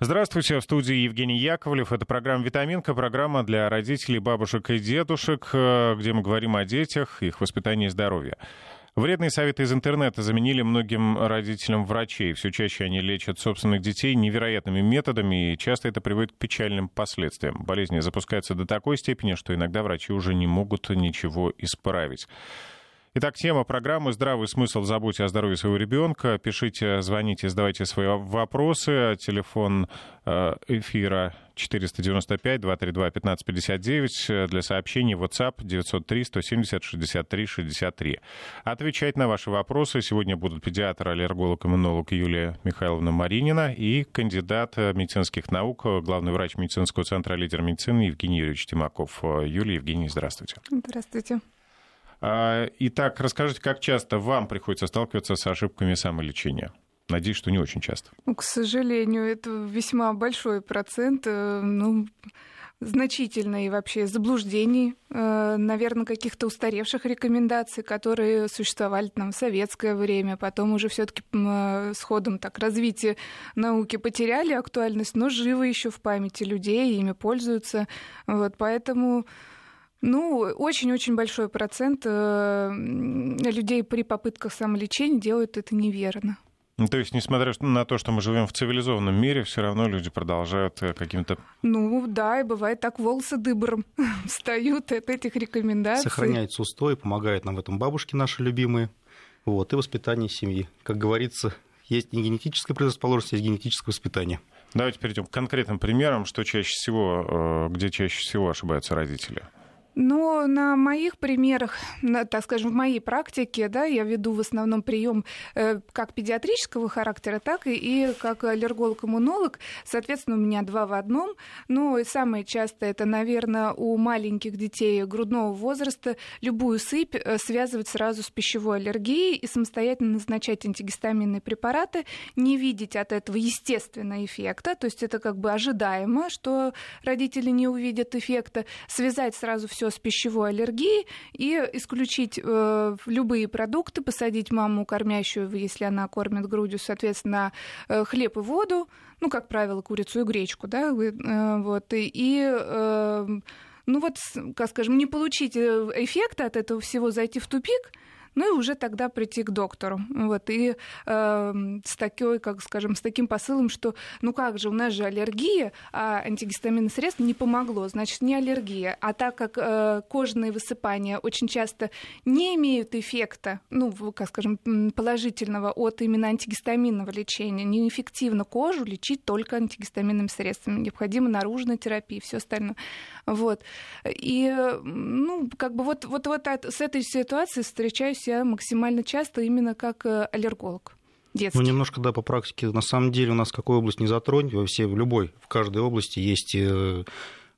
Здравствуйте, в студии Евгений Яковлев. Это программа «Витаминка», программа для родителей, бабушек и дедушек, э, где мы говорим о детях, их воспитании и здоровье. Вредные советы из интернета заменили многим родителям врачей. Все чаще они лечат собственных детей невероятными методами, и часто это приводит к печальным последствиям. Болезни запускаются до такой степени, что иногда врачи уже не могут ничего исправить. Итак, тема программы «Здравый смысл. Заботьте о здоровье своего ребенка». Пишите, звоните, задавайте свои вопросы. Телефон э, эфира 495-232-1559. Для сообщений WhatsApp 903-170-63-63. Отвечать на ваши вопросы сегодня будут педиатр, аллерголог, иммунолог Юлия Михайловна Маринина и кандидат медицинских наук, главный врач медицинского центра «Лидер медицины» Евгений Юрьевич Тимаков. Юлия, Евгений, здравствуйте. Здравствуйте. А, итак, расскажите, как часто вам приходится сталкиваться с ошибками самолечения? Надеюсь, что не очень часто. Ну, к сожалению, это весьма большой процент. Э, ну, значительно и вообще заблуждений, э, наверное, каких-то устаревших рекомендаций, которые существовали там в советское время, потом уже все-таки э, с ходом так развития науки потеряли актуальность, но живы еще в памяти людей, ими пользуются. Вот, поэтому ну, очень-очень большой процент э, людей при попытках самолечения делают это неверно. Ну, то есть, несмотря на то, что мы живем в цивилизованном мире, все равно люди продолжают э, каким-то... Ну, да, и бывает так, волосы дыбором встают от этих рекомендаций. Сохраняется устой, помогают нам в этом бабушки наши любимые, вот, и воспитание семьи. Как говорится, есть не генетическая предрасположенность, есть генетическое воспитание. Давайте перейдем к конкретным примерам, что чаще всего, э, где чаще всего ошибаются родители. Но на моих примерах, на, так скажем, в моей практике, да, я веду в основном прием э, как педиатрического характера, так и, и как аллерголог-иммунолог. Соответственно, у меня два в одном. Ну, и самое часто это, наверное, у маленьких детей грудного возраста любую сыпь э, связывать сразу с пищевой аллергией и самостоятельно назначать антигистаминные препараты, не видеть от этого естественного эффекта, то есть это как бы ожидаемо, что родители не увидят эффекта, связать сразу все с пищевой аллергией и исключить э, любые продукты, посадить маму кормящую, если она кормит грудью, соответственно, э, хлеб и воду, ну, как правило, курицу и гречку, да, э, вот, и, и э, ну вот, как скажем, не получить э, эффекта от этого всего, зайти в тупик – ну и уже тогда прийти к доктору. Вот, и э, с такой, как скажем, с таким посылом, что ну как же, у нас же аллергия, а антигистаминное средство не помогло, значит, не аллергия. А так как э, кожные высыпания очень часто не имеют эффекта, ну, как скажем, положительного от именно антигистаминного лечения, неэффективно кожу лечить только антигистаминными средствами. Необходима наружная терапия и все остальное. Вот. И, ну, как бы вот, вот, вот с этой ситуацией встречаюсь я максимально часто именно как э, аллерголог. Детский. Ну, немножко, да, по практике. На самом деле у нас какую область не затронь, во всей, в любой, в каждой области есть э,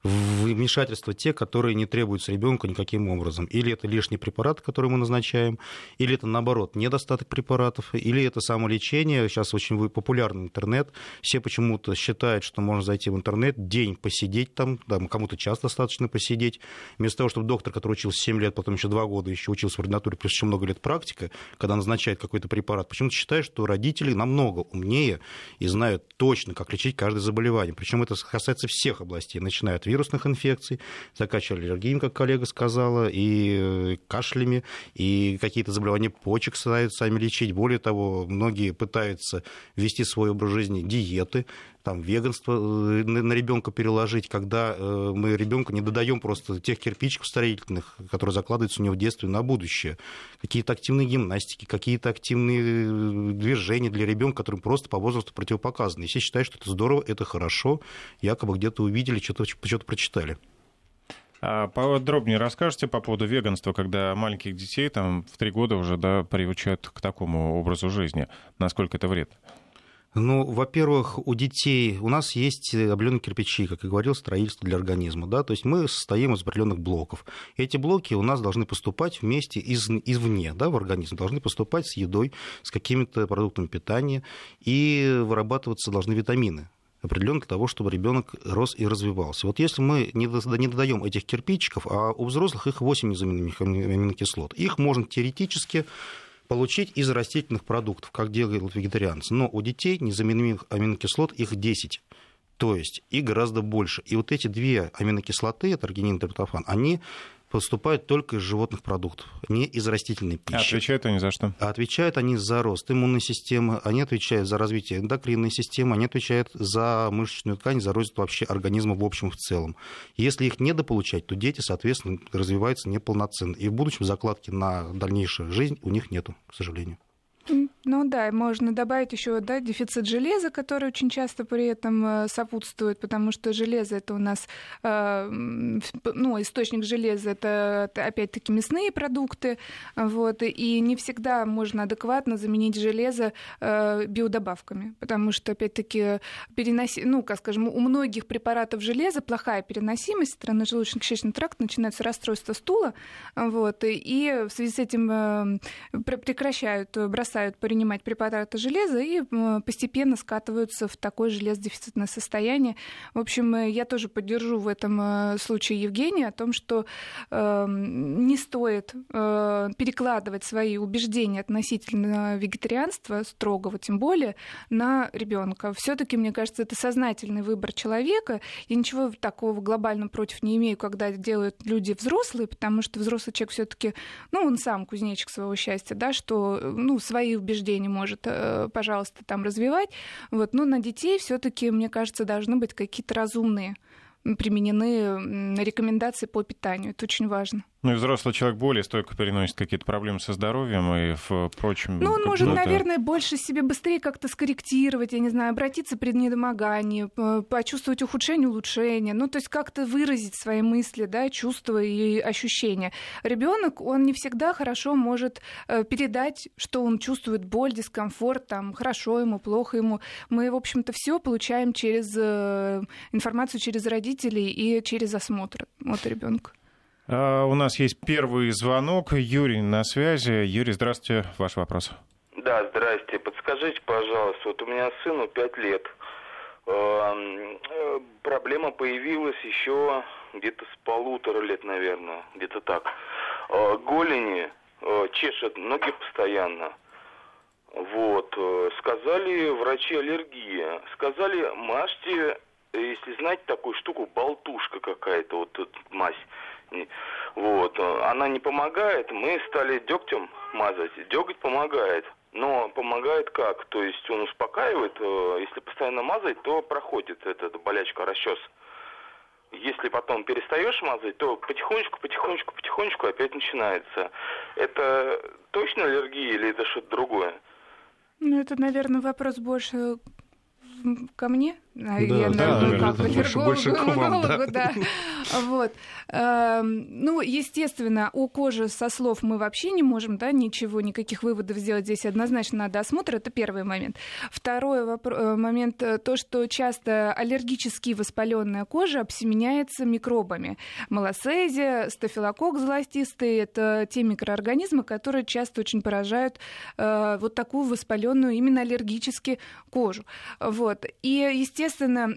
вмешательства те, которые не требуются ребенку никаким образом. Или это лишний препарат, который мы назначаем, или это, наоборот, недостаток препаратов, или это самолечение. Сейчас очень популярный интернет. Все почему-то считают, что можно зайти в интернет, день посидеть там, да, кому-то час достаточно посидеть. Вместо того, чтобы доктор, который учился 7 лет, потом еще 2 года еще учился в ординатуре, плюс еще много лет практика, когда назначает какой-то препарат, почему-то считают, что родители намного умнее и знают точно, как лечить каждое заболевание. Причем это касается всех областей, начиная от вирусных инфекций, закачивали аллергиями, как коллега сказала, и э, кашлями, и какие-то заболевания почек стараются сами лечить. Более того, многие пытаются вести свой образ жизни, диеты, там, веганство э, на ребенка переложить, когда э, мы ребенку не додаем просто тех кирпичиков строительных, которые закладываются у него в детстве на будущее. Какие-то активные гимнастики, какие-то активные движения для ребенка, которым просто по возрасту противопоказаны. И все считают, что это здорово, это хорошо, якобы где-то увидели, что-то, что-то прочитали. А подробнее расскажите по поводу веганства, когда маленьких детей там в три года уже да, приучают к такому образу жизни. Насколько это вред? Ну, во-первых, у детей у нас есть определенные кирпичи, как я говорил, строительство для организма. Да? То есть мы состоим из определенных блоков. Эти блоки у нас должны поступать вместе из, извне да, в организм, должны поступать с едой, с какими-то продуктами питания, и вырабатываться должны витамины определенно для того, чтобы ребенок рос и развивался. Вот если мы не додаем этих кирпичиков, а у взрослых их 8 незаменимых аминокислот, их можно теоретически получить из растительных продуктов, как делают вегетарианцы. Но у детей незаменимых аминокислот их 10. То есть и гораздо больше. И вот эти две аминокислоты, это аргинин и триптофан, они поступают только из животных продуктов, не из растительной пищи. А отвечают они за что? А отвечают они за рост иммунной системы, они отвечают за развитие эндокринной системы, они отвечают за мышечную ткань, за рост вообще организма в общем в целом. Если их недополучать, то дети, соответственно, развиваются неполноценно. И в будущем закладки на дальнейшую жизнь у них нету, к сожалению. Ну да, можно добавить еще да, дефицит железа, который очень часто при этом э, сопутствует, потому что железо это у нас, э, ну, источник железа это опять-таки мясные продукты, вот, и не всегда можно адекватно заменить железо э, биодобавками, потому что опять-таки переноси, ну, как скажем, у многих препаратов железа плохая переносимость, стороны желудочно-кишечный тракт, начинается расстройство стула, вот, и в связи с этим прекращают, бросают принимать препараты железа и постепенно скатываются в такое железодефицитное состояние. В общем, э, я тоже поддержу в этом э, случае Евгения о том, что э, не стоит э, перекладывать свои убеждения относительно вегетарианства, строгого тем более, на ребенка. Все-таки, мне кажется, это сознательный выбор человека. Я ничего такого глобально против не имею, когда делают люди взрослые, потому что взрослый человек все-таки, ну, он сам кузнечик своего счастья, да, что, ну, свои убеждения убеждений может, э, пожалуйста, там развивать. Вот. Но на детей все-таки, мне кажется, должны быть какие-то разумные применены рекомендации по питанию. Это очень важно. Ну и взрослый человек более стойко переносит какие-то проблемы со здоровьем и впрочем. Ну, он может, наверное, больше себе быстрее как-то скорректировать, я не знаю, обратиться при недомогании, почувствовать ухудшение, улучшение. Ну, то есть как-то выразить свои мысли, да, чувства и ощущения. Ребенок, он не всегда хорошо может э, передать, что он чувствует боль, дискомфорт, там, хорошо ему, плохо ему. Мы, в общем-то, все получаем через э, информацию через родителей и через осмотр от ребенка. А, у нас есть первый звонок. Юрий на связи. Юрий, здравствуйте. Ваш вопрос. Да, здрасте. Подскажите, пожалуйста, вот у меня сыну 5 лет. Э, проблема появилась еще где-то с полутора лет, наверное, где-то так. Э, голени э, чешет ноги постоянно. Вот. Сказали врачи аллергия. Сказали, мажьте, если знаете такую штуку, болтушка какая-то, вот тут мазь. Вот. Она не помогает, мы стали дегтем мазать. Деготь помогает. Но помогает как? То есть он успокаивает, э, если постоянно мазать, то проходит эта болячка, расчес. Если потом перестаешь мазать, то потихонечку, потихонечку, потихонечку опять начинается. Это точно аллергия или это что-то другое? Ну, это, наверное, вопрос больше ко мне, да, я, да, наверное, как больше, больше к вам, да. да. Вот. Эм, ну, естественно, у кожи со слов мы вообще не можем, да, ничего, никаких выводов сделать здесь однозначно надо осмотр, это первый момент. Второй э, момент, э, то, что часто аллергически воспаленная кожа обсеменяется микробами. Малосезия, стафилококк золотистый, это те микроорганизмы, которые часто очень поражают э, вот такую воспаленную именно аллергически кожу. Вот. И, естественно, естественно,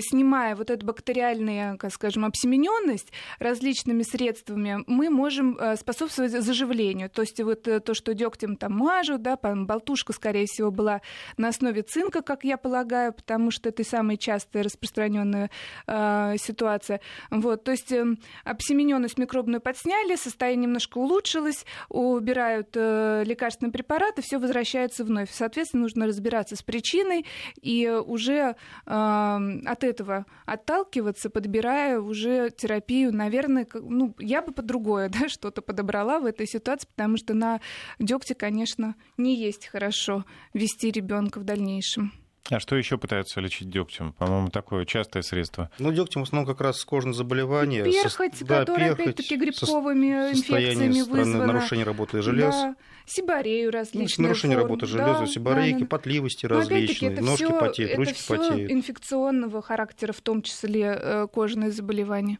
снимая вот эту бактериальную, как скажем, обсемененность различными средствами, мы можем э, способствовать заживлению. То есть вот э, то, что дегтем там мажут, да, болтушка, скорее всего, была на основе цинка, как я полагаю, потому что это самая частая распространенная э, ситуация. Вот, то есть э, обсемененность микробную подсняли, состояние немножко улучшилось, убирают э, лекарственные препараты, все возвращается вновь. Соответственно, нужно разбираться с причиной и уже от этого отталкиваться, подбирая уже терапию, наверное, ну, я бы по другое да, что-то подобрала в этой ситуации, потому что на дегте, конечно, не есть хорошо вести ребенка в дальнейшем. А что еще пытаются лечить дегтем? По-моему, такое частое средство. Ну, дегтем в основном как раз кожные заболевания. Перхоть, со... да, которая опять-таки грибковыми инфекциями вызвана. нарушение работы желез. Да, сибарею различные ну, Нарушение формы. работы железа, да, сибарейки, да, да. потливости Но различные, это ножки всё, потеют, это ручки потеют. инфекционного характера, в том числе э, кожные заболевания.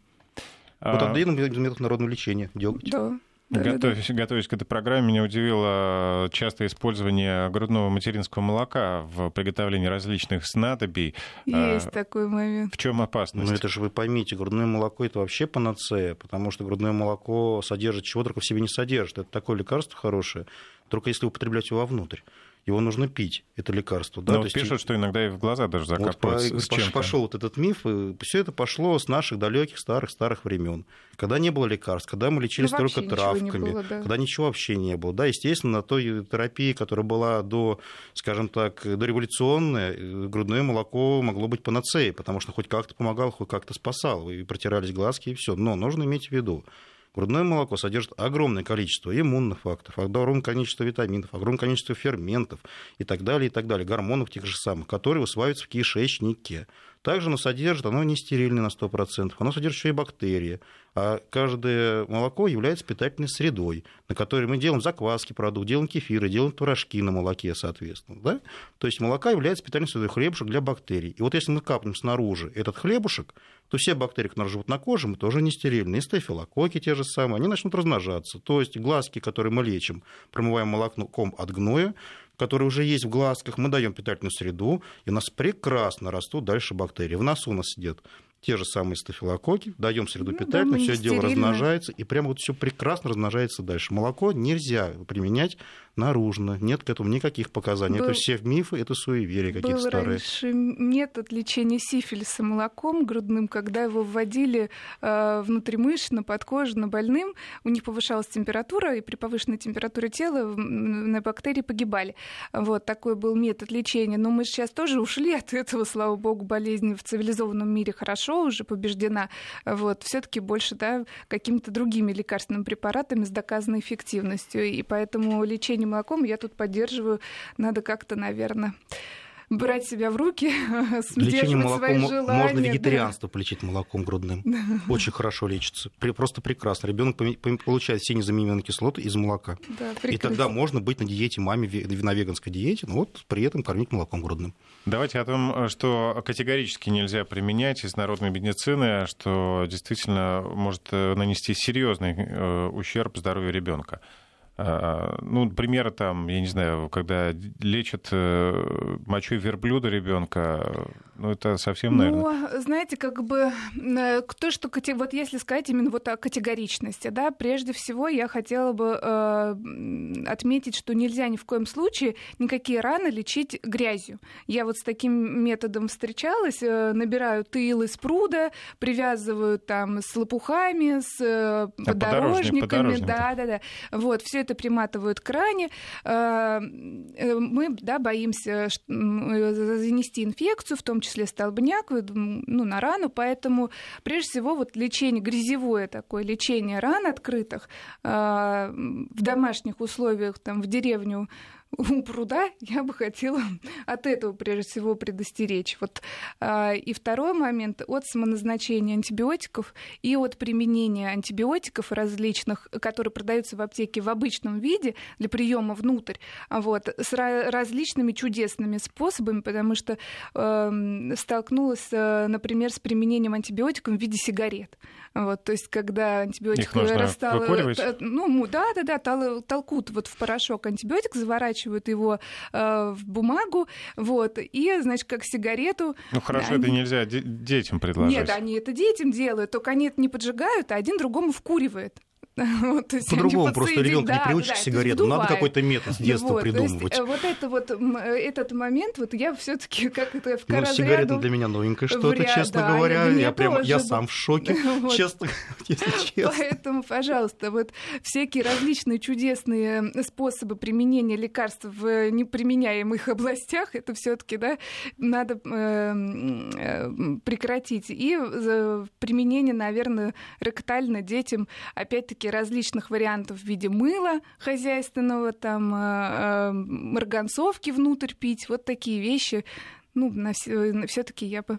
А... Вот один метод народного лечения, деготь. Да. Готовясь, готовясь к этой программе, меня удивило частое использование грудного материнского молока в приготовлении различных снадобий. Есть а, такой момент. В чем опасность? Ну это же вы поймите, грудное молоко это вообще панацея, потому что грудное молоко содержит чего только в себе не содержит. Это такое лекарство хорошее, только если употреблять его вовнутрь. Его нужно пить, это лекарство. Да? Но вот пишут, что иногда и в глаза даже закапывают. Вот по, пошел вот этот миф, и все это пошло с наших далеких старых-старых времен, когда не было лекарств, когда мы лечились ну, только травками, было, да. когда ничего вообще не было. Да, естественно, на той терапии, которая была до, скажем так, дореволюционная, э, грудное молоко могло быть панацеей, потому что хоть как-то помогало, хоть как-то спасало, и протирались глазки, и все. Но нужно иметь в виду, Грудное молоко содержит огромное количество иммунных факторов, огромное количество витаминов, огромное количество ферментов и так далее, и так далее, гормонов тех же самых, которые усваиваются в кишечнике. Также оно содержит, оно не стерильное на 100%, оно содержит еще и бактерии. А каждое молоко является питательной средой, на которой мы делаем закваски продукт, делаем кефиры, делаем творожки на молоке, соответственно. Да? То есть молока является питательной средой хлебушек для бактерий. И вот если мы капнем снаружи этот хлебушек, то все бактерии, которые живут на коже, мы тоже не стерильные. И стафилококки те же самые, они начнут размножаться. То есть глазки, которые мы лечим, промываем молоком от гноя, которые уже есть в глазках, мы даем питательную среду, и у нас прекрасно растут дальше бактерии. В носу у нас сидят те же самые стафилококки, даем среду ну, питательную, да, все дело размножается, и прямо вот все прекрасно размножается дальше. Молоко нельзя применять наружно. Нет к этому никаких показаний. Был... Это все мифы, это суеверия какие-то старые. Был раньше метод лечения сифилиса молоком грудным, когда его вводили э, внутримышечно, подкожно больным, у них повышалась температура, и при повышенной температуре тела на бактерии погибали. Вот такой был метод лечения. Но мы сейчас тоже ушли от этого, слава богу, болезнь в цивилизованном мире хорошо уже побеждена. Вот, все-таки больше да, какими-то другими лекарственными препаратами с доказанной эффективностью. И поэтому лечение молоком, я тут поддерживаю, надо как-то, наверное брать себя в руки, Лечение молоком свои желания. Можно вегетарианство да. полечить молоком грудным. Очень хорошо лечится. Просто прекрасно. Ребенок получает все незаменимые кислоты из молока. Да, и тогда можно быть на диете маме, на веганской диете, но вот при этом кормить молоком грудным. Давайте о том, что категорически нельзя применять из народной медицины, что действительно может э, нанести серьезный э, ущерб здоровью ребенка. А, ну, примеры там, я не знаю, когда лечат э, мочой верблюда ребенка, ну, это совсем, наверное... Ну, знаете, как бы э, то, что... Вот если сказать именно вот о категоричности, да, прежде всего я хотела бы э, отметить, что нельзя ни в коем случае никакие раны лечить грязью. Я вот с таким методом встречалась, э, набираю тыл из пруда, привязываю там с лопухами, с э, подорожниками, да, да, да. Вот, все это приматывают к ране. Э, э, мы да, боимся э, занести инфекцию, в том числе столбняк, ну, на рану, поэтому прежде всего вот лечение, грязевое такое лечение ран открытых в домашних условиях, там, в деревню у пруда, я бы хотела от этого прежде всего предостеречь. Вот. А, и второй момент от самоназначения антибиотиков и от применения антибиотиков различных, которые продаются в аптеке в обычном виде для приема внутрь, вот, с различными чудесными способами, потому что э, столкнулась, например, с применением антибиотиков в виде сигарет. Вот, то есть, когда антибиотик растал... Ну, да, да, да, тол, толкут вот в порошок антибиотик, заворачивают его э, в бумагу, вот, и, значит, как сигарету... Ну, хорошо, они... это нельзя детям предложить. Нет, они это детям делают, только они это не поджигают, а один другому вкуривает. По-другому просто ребенка не приучишь к сигаретам. Надо какой-то метод с детства вот, придумывать. Есть, вот это вот этот момент, вот я все-таки как это в Ну, сигарета для меня новенькое что-то, честно да, говоря. Я прям, я сам в шоке, честно, если честно. Поэтому, пожалуйста, вот всякие различные чудесные способы применения лекарств в неприменяемых областях, это все-таки, да, надо э, прекратить. И применение, наверное, ректально детям, опять-таки, различных вариантов в виде мыла хозяйственного, там, э, э, марганцовки внутрь пить, вот такие вещи. Ну, все-таки я бы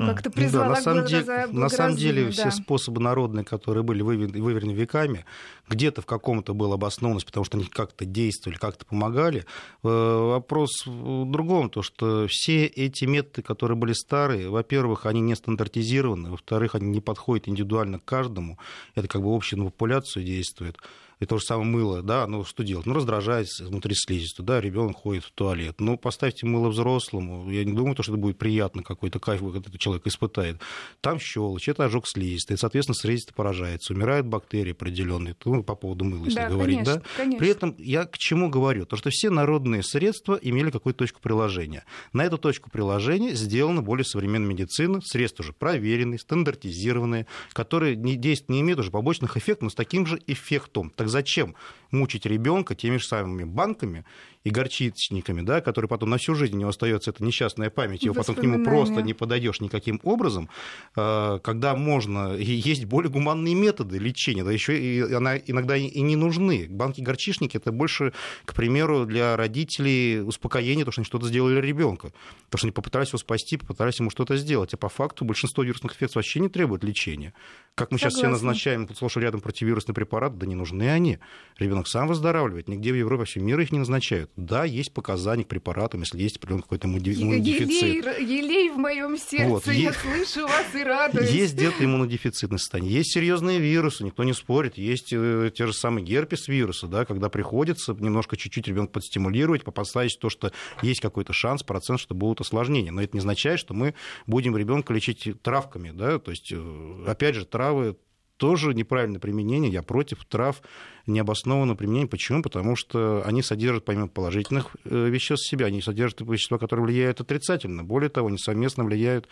ну, как-то призвала ну, да, на самом деле, за на самом деле да. все способы народные, которые были выверены веками, где-то в каком-то была обоснованность, потому что они как-то действовали, как-то помогали. Э, вопрос в другом, то что все эти методы, которые были старые, во-первых, они не стандартизированы, во-вторых, они не подходят индивидуально к каждому, это как бы общая на популяцию действует. И то же самое мыло, да, ну что делать? Ну, раздражает внутри слизистую, да, ребенок ходит в туалет. Ну, поставьте мыло взрослому, я не думаю, что это будет приятно, какой-то кайф этот человек испытает. Там щелочь, это ожог слизистой, соответственно, слизистая поражается, умирают бактерии определенные, ну, по поводу мыла, если да, говорить, конечно, да. Конечно. При этом я к чему говорю? То, что все народные средства имели какую-то точку приложения. На эту точку приложения сделана более современная медицина, средства уже проверенные, стандартизированные, которые не, действуют, не имеют уже побочных эффектов, но с таким же эффектом. Так зачем мучить ребенка теми же самыми банками и горчичниками, да, которые потом на всю жизнь у него остается эта несчастная память, его потом к нему просто не подойдешь никаким образом, а, когда можно, есть более гуманные методы лечения, да еще и она иногда и не нужны. Банки-горчичники это больше, к примеру, для родителей успокоение, то, что они что-то сделали ребенка, то, что они попытались его спасти, попытались ему что-то сделать, а по факту большинство вирусных инфекций вообще не требует лечения. Как мы Согласна. сейчас все назначаем сплошь рядом противовирусный препарат, да не нужны они. Ребенок сам выздоравливает, нигде в Европе, во всем мире их не назначают да, есть показания к препаратам, если есть определенный какой-то иммунодефицит. Елей, елей в моем сердце, вот. я есть, слышу вас и радуюсь. Есть где-то иммунодефицитное состояние, есть серьезные вирусы, никто не спорит, есть э, те же самые герпес-вирусы, да, когда приходится немножко чуть-чуть ребенка подстимулировать, поставить то, что есть какой-то шанс, процент, что будут осложнения. Но это не означает, что мы будем ребенка лечить травками, да, то есть, э, опять же, травы тоже неправильное применение. Я против трав необоснованного применения. Почему? Потому что они содержат, помимо положительных э, веществ в себе, они содержат вещества, которые влияют отрицательно. Более того, они совместно влияют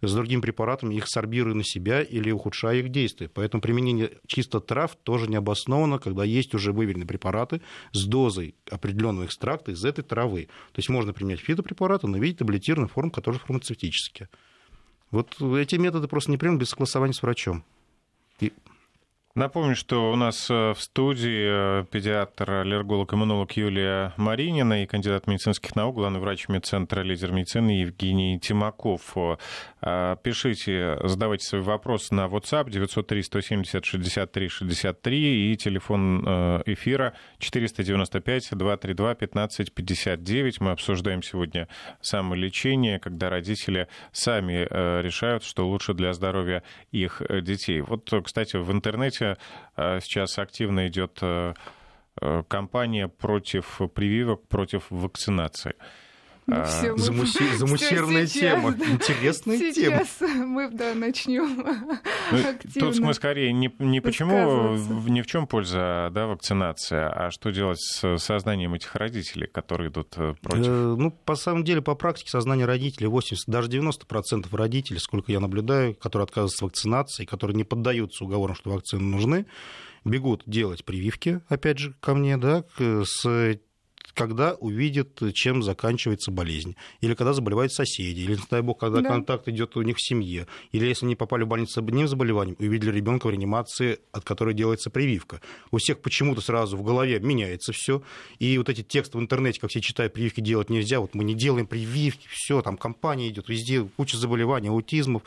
с другими препаратами, их сорбируя на себя или ухудшая их действие. Поэтому применение чисто трав тоже необоснованно, когда есть уже выверенные препараты с дозой определенного экстракта из этой травы. То есть можно применять фитопрепараты, но в виде таблетированной формы, которые фармацевтические. Вот эти методы просто не примут без согласования с врачом. И... Напомню, что у нас э, в студии э, педиатр, аллерголог, иммунолог Юлия Маринина и кандидат медицинских наук, главный врач медцентра «Лидер медицины» Евгений Тимаков. Э, пишите, задавайте свои вопросы на WhatsApp 903-170-63-63 и телефон эфира 495-232-1559. Мы обсуждаем сегодня самолечение, когда родители сами решают, что лучше для здоровья их детей. Вот, кстати, в интернете Э, сейчас активно идет э, э, кампания против прививок, против вакцинации. Все, мы... Замуси... Замусированная тема. Интересная сейчас тема. мы да, начнем ну, Тут мы скорее не, не почему, ни в чем польза да, вакцинации, а что делать с сознанием этих родителей, которые идут против? Э, ну, по самом деле, по практике сознание родителей 80, даже 90% родителей, сколько я наблюдаю, которые отказываются от вакцинации, которые не поддаются уговорам, что вакцины нужны, бегут делать прививки, опять же, ко мне, да, с когда увидят, чем заканчивается болезнь. Или когда заболевают соседи, или, дай бог, когда да. контакт идет у них в семье. Или если они попали в больницу с одним заболеванием, увидели ребенка в реанимации, от которой делается прививка. У всех почему-то сразу в голове меняется все. И вот эти тексты в интернете, как все читают, прививки делать нельзя, вот мы не делаем прививки, все, там компания идет, везде куча заболеваний, аутизмов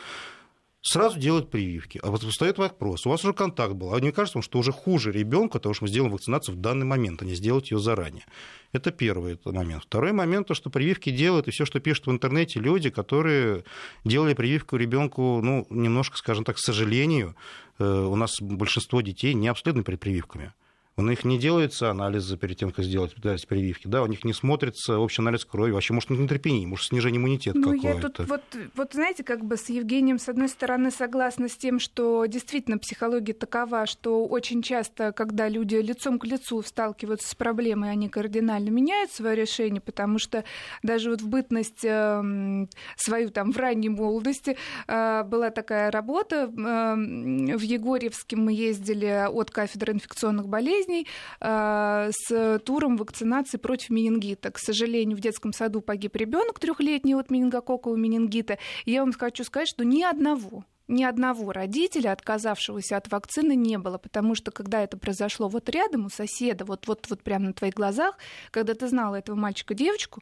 сразу делают прививки. А вот встает вопрос, у вас уже контакт был, а не кажется вам, что уже хуже ребенка, того, что мы сделаем вакцинацию в данный момент, а не сделать ее заранее. Это первый момент. Второй момент, то, что прививки делают, и все, что пишут в интернете люди, которые делали прививку ребенку, ну, немножко, скажем так, к сожалению, э, у нас большинство детей не обследованы перед прививками. У них не делаются анализы перед тем, как сделать прививки, да, у них не смотрится общий анализ крови, вообще, может, нейтропения, может, снижение иммунитета ну, какое-то. Я тут вот, вот, знаете, как бы с Евгением, с одной стороны, согласна с тем, что действительно психология такова, что очень часто, когда люди лицом к лицу сталкиваются с проблемой, они кардинально меняют свое решение, потому что даже вот в бытность э, свою там в ранней молодости э, была такая работа, э, в Егорьевске мы ездили от кафедры инфекционных болезней, болезней э, с туром вакцинации против менингита. К сожалению, в детском саду погиб ребенок трехлетний от менингококкового менингита. Я вам хочу сказать, что ни одного ни одного родителя, отказавшегося от вакцины, не было, потому что когда это произошло вот рядом у соседа, вот, вот, вот прямо на твоих глазах, когда ты знала этого мальчика-девочку,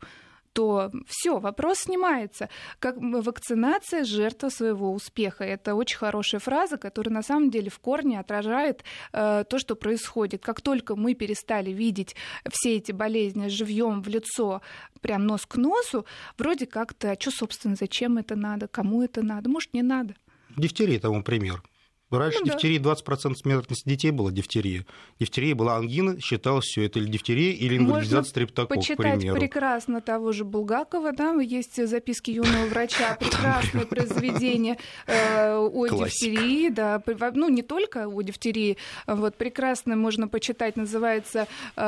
то все, вопрос снимается. Как вакцинация жертва своего успеха. Это очень хорошая фраза, которая на самом деле в корне отражает э, то, что происходит. Как только мы перестали видеть все эти болезни живьем в лицо, прям нос к носу, вроде как-то, а что, собственно, зачем это надо, кому это надо, может, не надо. Дифтерия тому пример Раньше Ну да. дифтерии 20% смертности детей было дифтерия. Дифтерия была ангина, считалось все это или дифтерия, или инвалидизация Можно стрептокок, к Почитать примеру. прекрасно того же Булгакова, да, есть записки юного врача, прекрасное произведение э, о дифтерии, да, ну не только о дифтерии, а вот прекрасно можно почитать, называется э,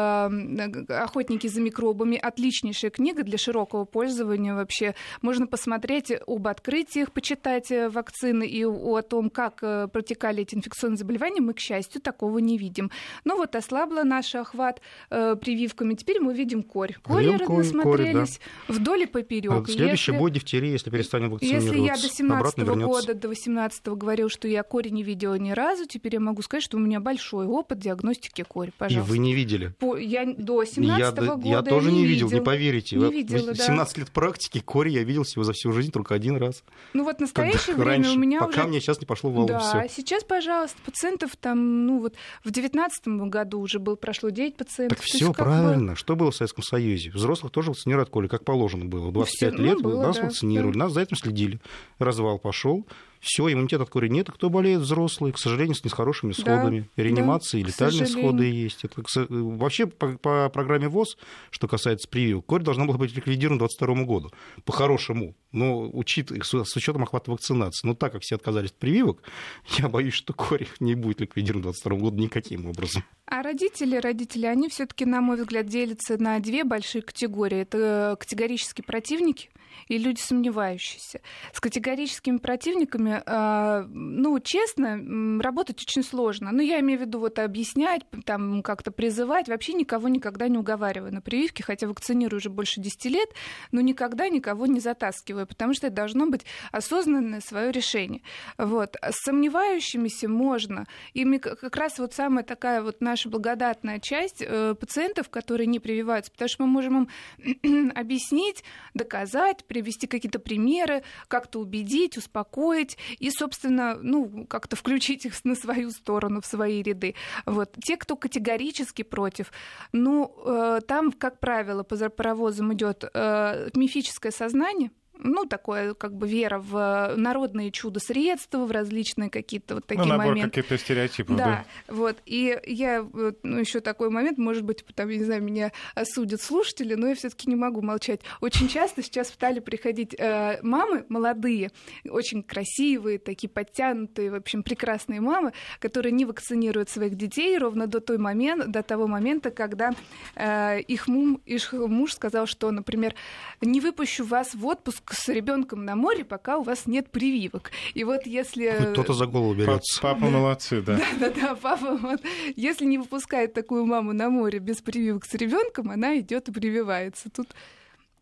«Охотники за микробами», отличнейшая книга для широкого пользования вообще. Можно посмотреть об открытиях, почитать э, вакцины и о том, как э, протекали эти инфекционные заболевания, мы, к счастью, такого не видим. Ну вот ослабла наш охват э, прививками. Теперь мы видим корь. Видим корь, насмотрелись вдоль и поперек. А Следующий Если- будет дифтерия, если перестанем вакцинироваться. если я до 17 Обратно вернется. года, до 18 говорил, что я кори не видела ни разу, теперь я могу сказать, что у меня большой опыт диагностики кори. И Пожалуйста. вы не видели. По- я до 17 я, года я тоже не видел, не поверите. Не видела, да. 17 лет практики, кори я видел всего за всю жизнь только один раз. Ну вот Когда настоящее время раньше, у меня пока уже... мне сейчас не пошло в волну Да, всё. Сейчас, пожалуйста, пациентов там, ну вот в 19 году уже был, прошло 9 пациентов. Так все как бы- правильно. Что было в Советском Союзе? Взрослых тоже вакцинировали как положено было. В 25 Всё, ну, лет было, нас да, вакцинировали, да. нас за этим следили. Развал пошел. Все, иммунитет от кори нет. А кто болеет? Взрослые, к сожалению, с нехорошими Да, исходами. Реанимации, да, летальные исходы есть. Это, со- вообще по, по программе ВОЗ, что касается прививок, корь должна была быть ликвидирована к 2022 году. По-хорошему. Но учит, с, с учетом охвата вакцинации. Но так как все отказались от прививок, я боюсь, что корь не будет ликвидирован к 2022 году никаким образом. А родители, родители, они все-таки, на мой взгляд, делятся на две большие категории. Это категорические противники и люди сомневающиеся. С категорическими противниками, а, ну, честно, работать очень сложно. Ну, я имею в виду вот объяснять, там как-то призывать. Вообще никого никогда не уговариваю на прививки, хотя вакцинирую уже больше 10 лет, но никогда никого не затаскиваю, потому что это должно быть осознанное свое решение. Вот. С сомневающимися можно. Ими как раз вот самая такая вот наша благодатная часть э, пациентов, которые не прививаются, потому что мы можем им объяснить, доказать, привести какие-то примеры, как-то убедить, успокоить и, собственно, ну, как-то включить их на свою сторону, в свои ряды. Вот. Те, кто категорически против, ну, э, там, как правило, по паровозам идет э, мифическое сознание, ну, такое, как бы, вера в народные чудо-средства, в различные какие-то вот такие ну, набор моменты. каких-то стереотипов, да. Да, вот. И я, ну, еще такой момент, может быть, там, я не знаю, меня осудят слушатели, но я все-таки не могу молчать. Очень часто сейчас стали приходить э, мамы молодые, очень красивые, такие подтянутые, в общем, прекрасные мамы, которые не вакцинируют своих детей ровно до, той момент, до того момента, когда э, их, мум, их муж сказал, что, например, не выпущу вас в отпуск с ребенком на море, пока у вас нет прививок. И вот если... Кто-то за голову берется. Папа молодцы, да. Да-да, папа, вот, если не выпускает такую маму на море без прививок с ребенком, она идет и прививается. Тут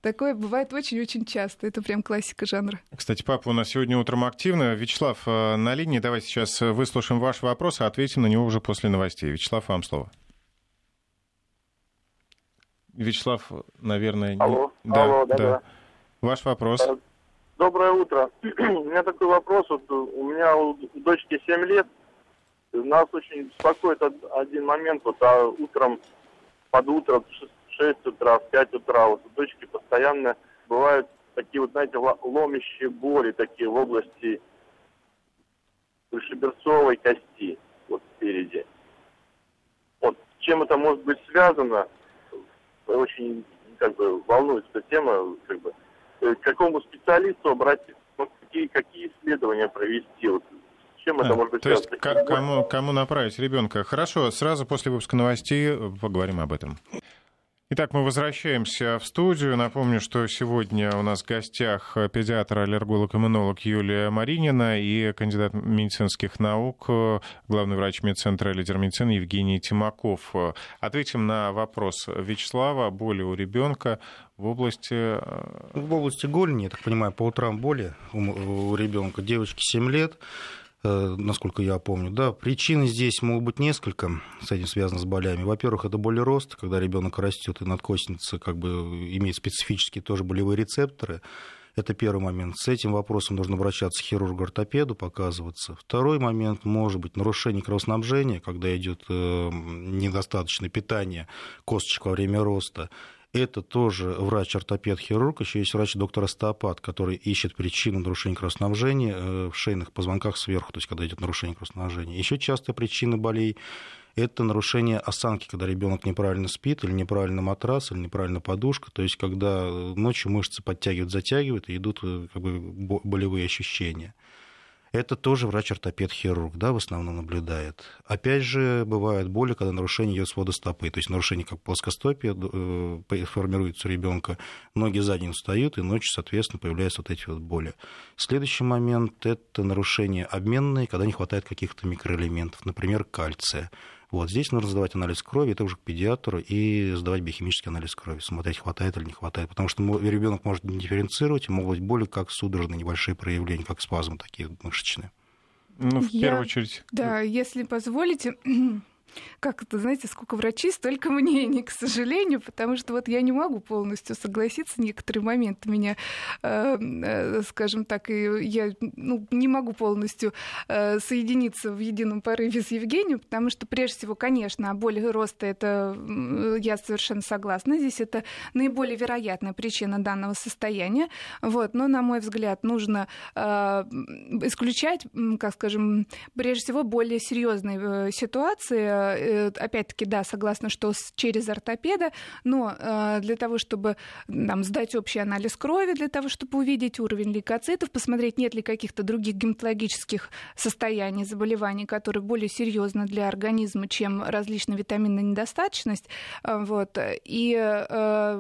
такое бывает очень-очень часто. Это прям классика жанра. Кстати, папа у нас сегодня утром активно. Вячеслав э, на линии. Давайте сейчас э, выслушаем ваш вопрос, а ответим на него уже после новостей. Вячеслав, вам слово. Вячеслав, наверное... не- Алло, алло, да-да. Ваш вопрос. Э, Доброе утро. У меня такой вопрос. Вот у меня у дочки 7 лет. Нас очень беспокоит од- один момент. Вот а утром, под утро, в шесть- в 6 утра, в 5 утра, вот у дочки постоянно бывают такие вот, знаете, ло- ломящие боли такие в области большеберцовой кости, вот спереди. Вот чем это может быть связано, очень как бы волнует эта тема, как бы э, к какому специалисту обратиться, какие, какие исследования провести, вот, чем это А, может быть то есть к- кому, кому направить ребенка? Хорошо, сразу после выпуска новостей э, поговорим об этом. Итак, мы возвращаемся в студию. Напомню, что сегодня у нас в гостях педиатр, аллерголог, иммунолог Юлия Маринина и кандидат медицинских наук, главный врач медцентра лидер медицины Евгений Тимаков. Ответим на вопрос Вячеслава. Боли у ребенка в области... э, В области голени, я так понимаю, по утрам боли у, ребенка. Девочке 7 лет, насколько я помню. Да, причины здесь могут быть несколько, с этим связано с болями. Во-первых, это боли роста, когда ребенок растет и надкостница как бы имеет специфические тоже болевые рецепторы. Это первый момент. С этим вопросом нужно обращаться к хирургу-ортопеду, показываться. Второй момент может быть нарушение кровоснабжения, когда идет э, недостаточное питание косточек во время роста. Это тоже врач-ортопед-хирург, еще есть врач-доктор-остеопат, который ищет причину нарушения кровоснабжения э, в шейных позвонках сверху, то есть когда идет нарушение кровоснабжения. Еще частая причина болей это нарушение осанки, когда ребенок неправильно спит, или неправильно матрас, или неправильно подушка, то есть когда ночью мышцы подтягивают, затягивают, и идут э, как бы, болевые ощущения это тоже врач-ортопед-хирург, да, в основном наблюдает. Опять же, бывают боли, когда нарушение идет свода стопы, то есть нарушение как плоскостопия э, формируется у ребенка, ноги за день встают, и ночью, соответственно, появляются вот эти вот боли. Следующий момент – это нарушение обменные, когда не хватает каких-то микроэлементов, например, кальция. Вот здесь нужно сдавать анализ крови, это уже к педиатру, и сдавать биохимический анализ крови, смотреть, хватает или не хватает. Потому что ребенок может не дифференцировать, могут быть боли, как судорожные небольшие проявления, как спазмы такие мышечные. Ну, в Я, первую очередь. Да, если позволите, как это, знаете, сколько врачей, столько мнений, к сожалению, потому что вот я не могу полностью согласиться, некоторые моменты меня, э, э, скажем так, и я ну, не могу полностью э, соединиться в едином порыве с Евгением, потому что, прежде всего, конечно, боль роста, это я совершенно согласна, здесь это наиболее вероятная причина данного состояния, вот, но, на мой взгляд, нужно исключать, как скажем, прежде всего, более серьезные ситуации, опять-таки, да, согласна, что через ортопеда, но э, для того, чтобы там, сдать общий анализ крови, для того, чтобы увидеть уровень лейкоцитов, посмотреть, нет ли каких-то других гематологических состояний, заболеваний, которые более серьезны для организма, чем различная витаминная недостаточность, э, вот, и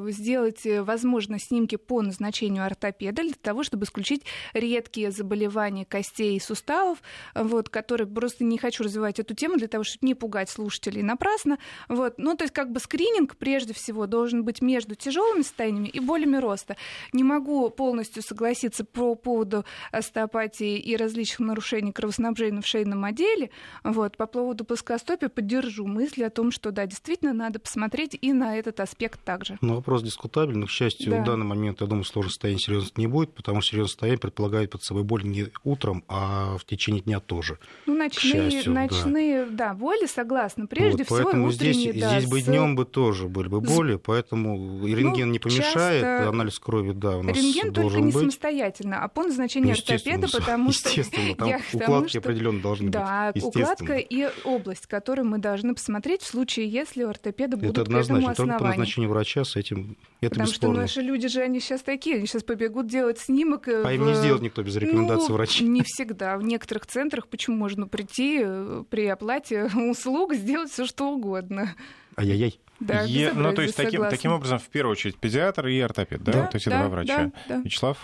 сделать, возможно, снимки по назначению ортопеда для того, чтобы исключить редкие заболевания костей и суставов, вот, которые просто не хочу развивать эту тему для того, чтобы не пугать пугать слушателей напрасно. Вот. Ну, то есть как бы скрининг прежде всего должен быть между тяжелыми состояниями и болями роста. Не могу полностью согласиться по поводу остеопатии и различных нарушений кровоснабжения в шейном отделе. Вот. По поводу плоскостопия поддержу мысли о том, что да, действительно надо посмотреть и на этот аспект также. Ну, вопрос дискутабельный. К счастью, да. в данный момент, я думаю, сложного состояния серьезности не будет, потому что серьезное состояние предполагает под собой боль не утром, а в течение дня тоже. Ну, ночные, счастью, ночные да. Да, боли, согласна согласна. Прежде вот, всего, поэтому здесь, да, здесь бы днем бы тоже были бы боли, поэтому рентген ну, не помешает, часто... анализ крови, да, у нас Рентген должен только не быть. самостоятельно, а по назначению ортопеда, потому что... Естественно, там я, укладки что... определенно должны да, быть. Да, укладка и область, которую мы должны посмотреть в случае, если ортопеда будут Это однозначно, только по назначению врача с этим, это Потому бесспорно. что наши люди же, они сейчас такие, они сейчас побегут делать снимок. А в... им не сделать никто без рекомендации ну, врача. Не всегда. В некоторых центрах почему можно прийти э, при оплате услуг, сделать все что угодно. Ай-яй-яй. Да, е... Ну, то есть таким, таким образом, в первую очередь, педиатр и ортопед, да? да вот эти да, два врача. Да, да. Вячеслав,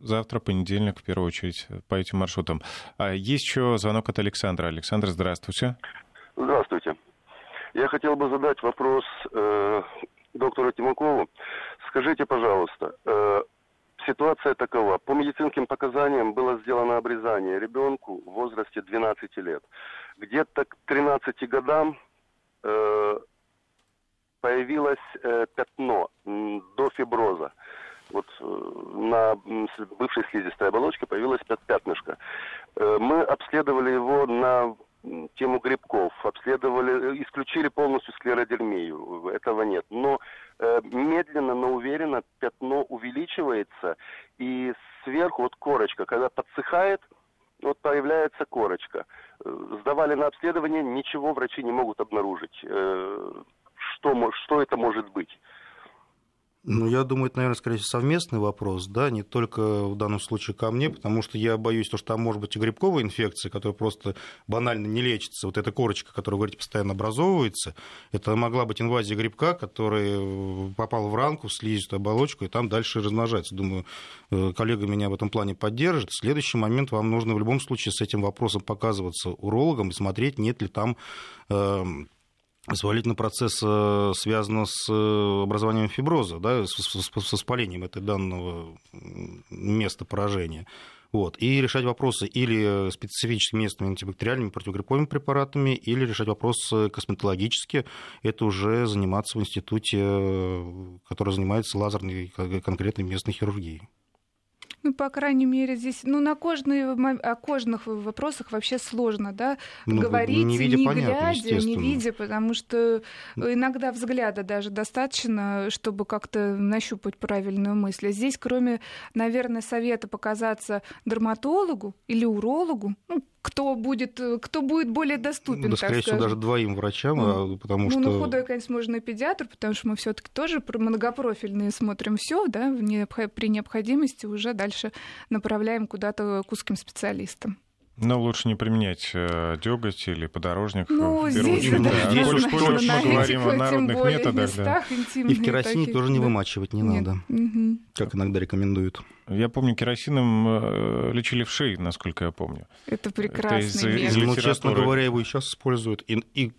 завтра, понедельник, в первую очередь, по этим маршрутам. А есть еще звонок от Александра. Александр, здравствуйте. Здравствуйте. Я хотел бы задать вопрос э, доктору Тимакову. Скажите, пожалуйста, э, ситуация такова. По медицинским показаниям было сделано обрезание ребенку в возрасте 12 лет. Где-то к 13 годам э, появилось э, пятно до фиброза. Вот э, на бывшей слизистой оболочке появилось пятнышко. Э, мы обследовали его на тему грибков, обследовали, исключили полностью склеродермию, этого нет. Но э, медленно, но уверенно пятно увеличивается, и сверху вот корочка, когда подсыхает, вот появляется корочка. Э, сдавали на обследование, ничего врачи не могут обнаружить. Э, что, что это может быть? Ну, я думаю, это, наверное, скорее совместный вопрос, да, не только в данном случае ко мне, потому что я боюсь, что там может быть и грибковая инфекция, которая просто банально не лечится. Вот эта корочка, которая, говорите, постоянно образовывается, это могла быть инвазия грибка, который попал в ранку, в слизистую оболочку, и там дальше размножается. Думаю, э, коллега меня в этом плане поддержит. Следующий момент вам нужно в любом случае с этим вопросом показываться урологом и смотреть, нет ли там эм, воспалительный процесс э, связан с э, образованием фиброза, да, с, воспалением этой данного места поражения. Вот. И решать вопросы или специфическими местными антибактериальными противогрипповыми препаратами, или решать вопросы косметологически. Это уже заниматься в институте, э, который занимается лазерной конкретной местной хирургией. Ну, по крайней мере, здесь, ну, на кожные, о кожных вопросах вообще сложно, да, ну, говорить, не, видя, не понятно, глядя, не видя, потому что иногда взгляда даже достаточно, чтобы как-то нащупать правильную мысль. А здесь, кроме, наверное, совета показаться дерматологу или урологу, ну, кто будет, кто будет более доступен. Да, скорее всего, даже двоим врачам, ну, потому ну, что. Ну, худой, конечно, можно и педиатр, потому что мы все-таки тоже многопрофильные смотрим все, да, при необходимости уже дальше направляем куда-то к узким специалистам. Но лучше не применять э, деготь или подорожник. Ну, здесь, да, да, здесь уж мы говорим о народных методах. Да. И в керосине тоже не вымачивать не Нет. надо, угу. как иногда рекомендуют. Я помню, керосином э, лечили в шее, насколько я помню. Это прекрасный Это из, из Ну, честно говоря, его и сейчас используют. И, и,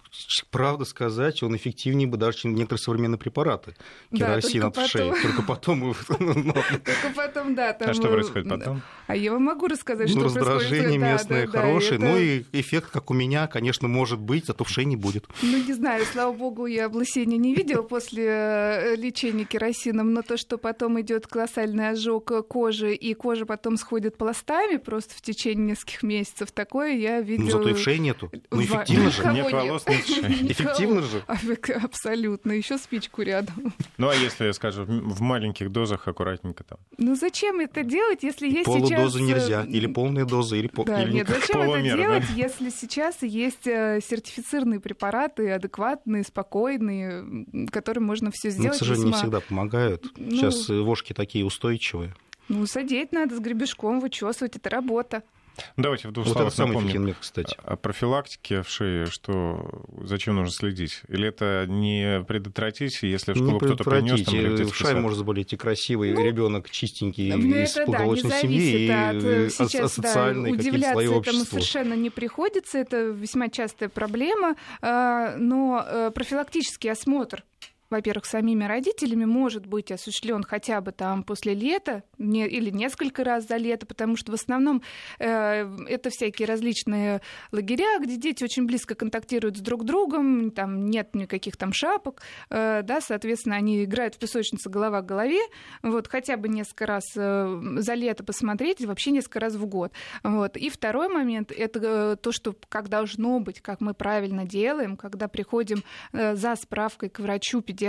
правда сказать, он эффективнее бы даже, чем некоторые современные препараты. Керосин да, от потом... шеи. Только потом... Только потом, да. А что происходит потом? А я вам могу рассказать, что происходит. Раздражение местное хорошее. Ну и эффект, как у меня, конечно, может быть, зато в шее не будет. Ну, не знаю, слава богу, я облысения не видела после э, лечения керосином, но то, что потом идет колоссальный ожог кожи, и кожа потом сходит пластами просто в течение нескольких месяцев. Такое я видела. Ну, зато и в шее нету. Ну, эффективно же. Нет волос, нет шеи. Эффективно же. Абсолютно. Еще спичку рядом. Ну, а если, скажем, в маленьких дозах аккуратненько там? Ну, зачем это делать, если есть сейчас... Полудозы нельзя. Э, или полные дозы, или, да, нет, зачем это делать, если сейчас есть э, сертифицированные препараты, адекватные, спокойные, которым можно все сделать? Ну, к сожалению, не всегда помогают. Ну... Сейчас вошки такие устойчивые. Ну, садить надо с гребешком, вычесывать, это работа. Давайте в двух вот словах это напомним. Метод, кстати. О профилактике в шее, что зачем нужно следить? Или это не предотвратить, если в школу кто-то принес там или В шее может заболеть и красивый ну, ребенок чистенький ну, из благополучной да, семьи, и от, э, сейчас, социальной да, удивляться слои этому общества. совершенно не приходится, это весьма частая проблема, а, но э, профилактический осмотр во-первых, самими родителями может быть осуществлен хотя бы там после лета не, или несколько раз за лето, потому что в основном э, это всякие различные лагеря, где дети очень близко контактируют с друг другом, там нет никаких там шапок, э, да, соответственно, они играют в песочнице голова к голове, вот, хотя бы несколько раз э, за лето посмотреть, вообще несколько раз в год. Вот. И второй момент — это э, то, что как должно быть, как мы правильно делаем, когда приходим э, за справкой к врачу, педиатру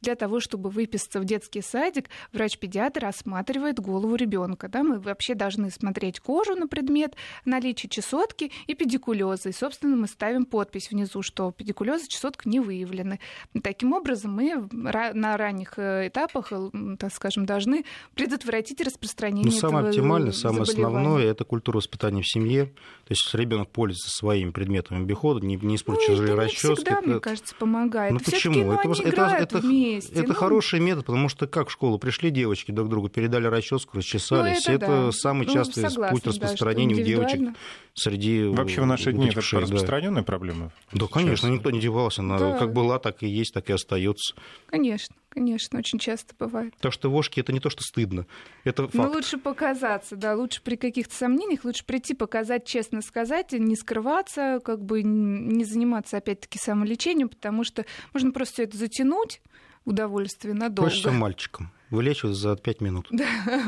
для того, чтобы выписаться в детский садик, врач-педиатр осматривает голову ребенка. Да? Мы вообще должны смотреть кожу на предмет наличия чесотки и педикулеза. И, собственно, мы ставим подпись внизу, что педикулез и чесотка не выявлены. Таким образом, мы на ранних э, этапах, э, так скажем, должны предотвратить распространение ну, самое оптимальное, самое основное – это культура воспитания в семье. То есть ребенок пользуется своими предметами обихода, не, не использует ну, чужие расчески. всегда, это... мне кажется, помогает. Ну почему? Ну, это, это, это, вместе. это ну... хороший метод, потому что как в школу пришли девочки друг другу, передали расческу, расчесались. Ну, это это да. самый ну, частый согласна, путь распространения да, у девочек среди Вообще в наши дни это распространенная да. проблема? Да, конечно, Сейчас. никто не девался. Она да. как была, так и есть, так и остается. Конечно. Конечно, очень часто бывает. То, что вошки, это не то, что стыдно. Это ну, факт. Ну, лучше показаться, да, лучше при каких-то сомнениях, лучше прийти, показать, честно сказать, не скрываться, как бы не заниматься, опять-таки, самолечением, потому что можно просто все это затянуть, удовольствие надолго. Проще мальчикам. Вылечивать за 5 минут. Да,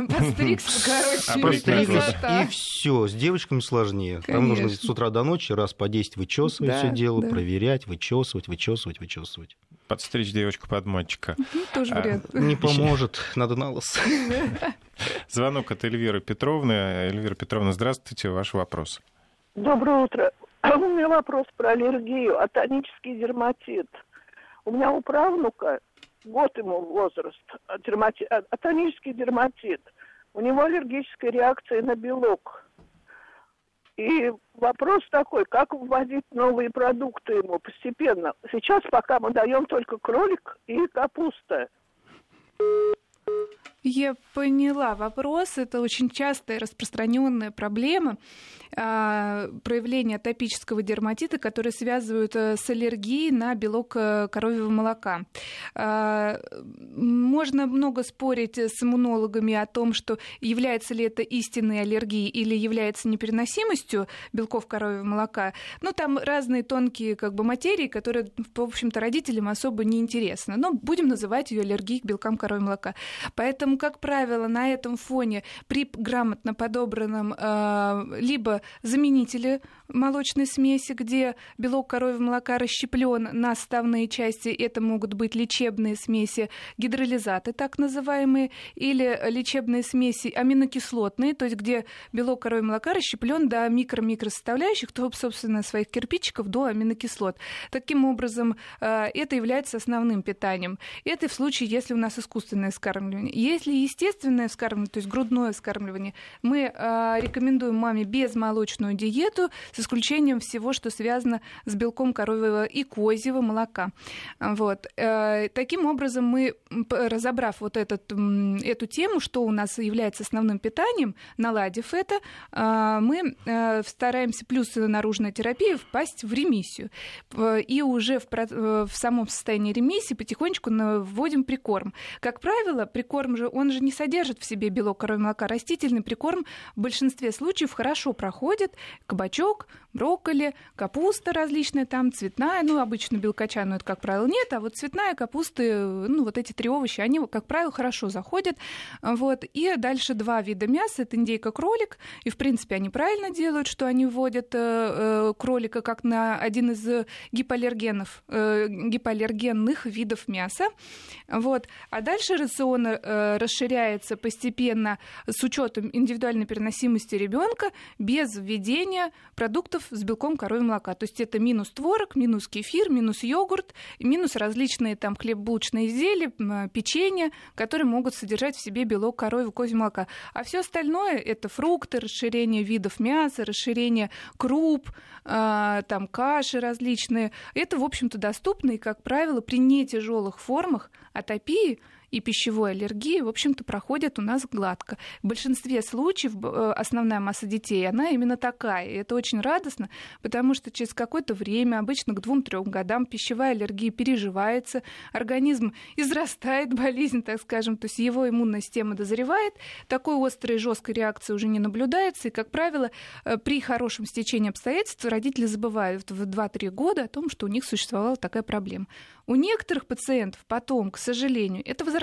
постригся, короче. А Постригся, и все. С девочками сложнее. Там нужно с утра до ночи раз по 10 вычесывать все дело, проверять, вычесывать, вычесывать, вычесывать. Подстричь девочку под мальчика. Тоже а, вариант. Не поможет, надо на лос. Звонок от Эльвиры Петровны. Эльвира Петровна, здравствуйте, ваш вопрос. Доброе утро. У меня вопрос про аллергию, атонический дерматит. У меня у правнука год ему возраст, а дермати... А, атонический дерматит. У него аллергическая реакция на белок. И вопрос такой, как вводить новые продукты ему постепенно. Сейчас пока мы даем только кролик и капуста. Я поняла вопрос. Это очень частая распространенная проблема а, проявления атопического дерматита, которые связывают э, с аллергией на белок э, коровьего молока. А, можно много спорить с иммунологами о том, что является ли это истинной аллергией или является непереносимостью белков коровьего молока. Ну, там разные тонкие как бы, материи, которые, в общем-то, родителям особо не интересны. Но будем называть ее аллергией к белкам коровьего молока. Поэтому Поэтому, как правило, на этом фоне при грамотно подобранном э, либо заменители молочной смеси, где белок коровьего молока расщеплен на составные части, это могут быть лечебные смеси, гидролизаты так называемые, или лечебные смеси аминокислотные, то есть где белок коровьего молока расщеплен до микро-микросоставляющих, то, собственно, своих кирпичиков до аминокислот. Таким образом, э, это является основным питанием. Это в случае, если у нас искусственное вскармливание. Если естественное вскармливание, то есть грудное вскармливание, мы э, рекомендуем маме безмолочную диету с исключением всего, что связано с белком коровьего и козьего молока. Вот. Э, таким образом, мы, разобрав вот этот, эту тему, что у нас является основным питанием, наладив это, мы стараемся плюс наружная терапия впасть в ремиссию. И уже в, в самом состоянии ремиссии потихонечку вводим прикорм. Как правило, прикорм же, он же не содержит в себе белок коровьего молока. Растительный прикорм в большинстве случаев хорошо проходит. Кабачок, брокколи, капуста различная там, цветная, ну, обычно белкочанную это, как правило, нет, а вот цветная капуста, ну, вот эти три овоща, они, как правило, хорошо заходят. Вот. И дальше два вида мяса, это индейка, кролик, и, в принципе, они правильно делают, что они вводят э, э, кролика как на один из гипоаллергенов, э, гипоаллергенных видов мяса. Вот. А дальше рацион э, расширяется постепенно с учетом индивидуальной переносимости ребенка без введения продуктов с белком коровьего молока. То есть это минус творог, минус кефир, минус йогурт, минус различные там хлебобулочные изделия, печенье, которые могут содержать в себе белок коровьего козьего молока. А все остальное это фрукты, расширение видов мяса, расширение круп, а, там каши различные. Это, в общем-то, доступно и, как правило, при нетяжелых формах атопии и пищевой аллергии, в общем-то, проходят у нас гладко. В большинстве случаев э, основная масса детей, она именно такая. И это очень радостно, потому что через какое-то время, обычно к двум-трем годам, пищевая аллергия переживается, организм израстает болезнь, так скажем, то есть его иммунная система дозревает, такой острой и жесткой реакции уже не наблюдается, и, как правило, э, при хорошем стечении обстоятельств родители забывают в 2-3 года о том, что у них существовала такая проблема. У некоторых пациентов потом, к сожалению, это возвращается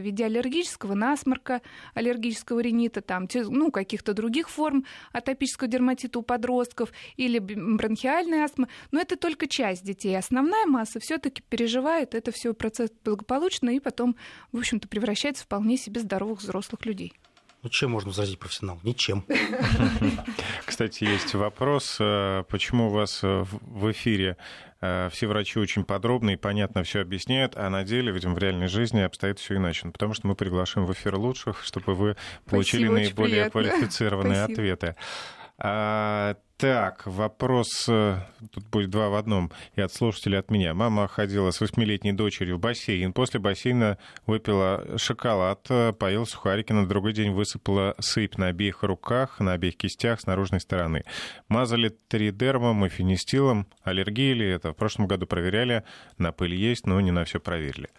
в виде аллергического насморка, аллергического ринита, там, ну, каких-то других форм атопического дерматита у подростков или бронхиальной астмы. Но это только часть детей. Основная масса все-таки переживает это все процесс благополучно и потом, в общем-то, превращается в вполне себе здоровых взрослых людей. Ну, чем можно возразить профессионал? Ничем. Кстати, есть вопрос, э, почему у вас э, в эфире э, все врачи очень подробно и понятно все объясняют, а на деле, видимо, в реальной жизни обстоит все иначе. Ну, потому что мы приглашаем в эфир лучших, чтобы вы получили Спасибо, наиболее квалифицированные ответы. Так, вопрос, э, тут будет два в одном, и от слушателя, и от меня. Мама ходила с восьмилетней дочерью в бассейн, после бассейна выпила шоколад, э, поела сухарики, на другой день высыпала сыпь на обеих руках, на обеих кистях с наружной стороны. Мазали тридермом и фенистилом. Аллергия ли это? В прошлом году проверяли, на пыль есть, но не на все проверили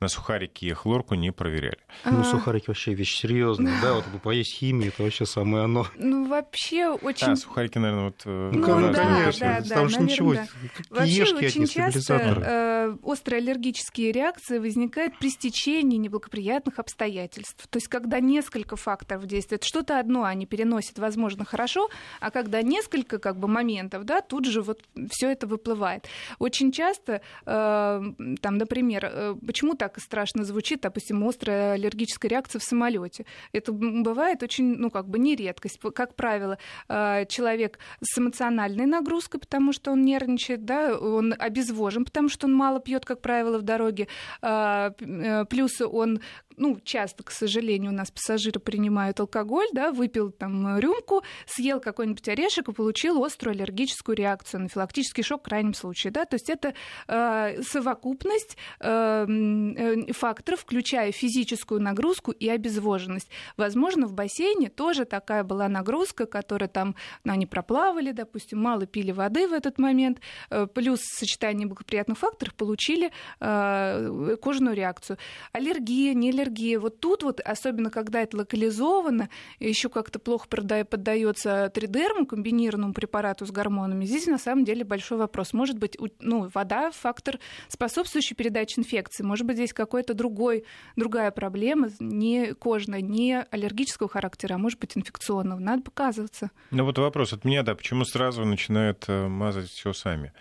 на сухарики и хлорку не проверяли. Ну, сухарики вообще вещь серьезная, да, вот поесть химию, это вообще самое оно. Ну, вообще очень... А, сухарики, наверное, вот... Э, ну, да, конечно, да, потому что ничего, да. Вообще очень часто э, острые аллергические реакции возникают при стечении неблагоприятных обстоятельств. То есть, когда несколько факторов действуют, что-то одно они переносят, возможно, хорошо, а когда несколько как бы моментов, да, тут же вот все это выплывает. Очень часто, э, там, например, почему-то так страшно звучит, допустим, острая аллергическая реакция в самолете. Это бывает очень, ну, как бы не редкость. Как правило, э, человек с эмоциональной нагрузкой, потому что он нервничает, да, он обезвожен, потому что он мало пьет, как правило, в дороге. А, э, плюс он ну, часто, к сожалению, у нас пассажиры принимают алкоголь, да, выпил там рюмку, съел какой-нибудь орешек и получил острую аллергическую реакцию, анафилактический шок в крайнем случае, да, то есть это э, совокупность э, э, факторов, включая физическую нагрузку и обезвоженность. Возможно, в бассейне тоже такая была нагрузка, которая там, ну, они проплавали, допустим, мало пили воды в этот момент, э, плюс сочетание благоприятных факторов получили э, кожную реакцию. Аллергия, не аллергия, аллергия. Вот тут вот, особенно когда это локализовано, еще как-то плохо поддается тридерму, комбинированному препарату с гормонами, здесь на самом деле большой вопрос. Может быть, ну, вода фактор, способствующий передаче инфекции. Может быть, здесь какой-то другой, другая проблема, не кожная, не аллергического характера, а может быть, инфекционного. Надо показываться. Ну вот вопрос от меня, да, почему сразу начинают э, мазать все сами?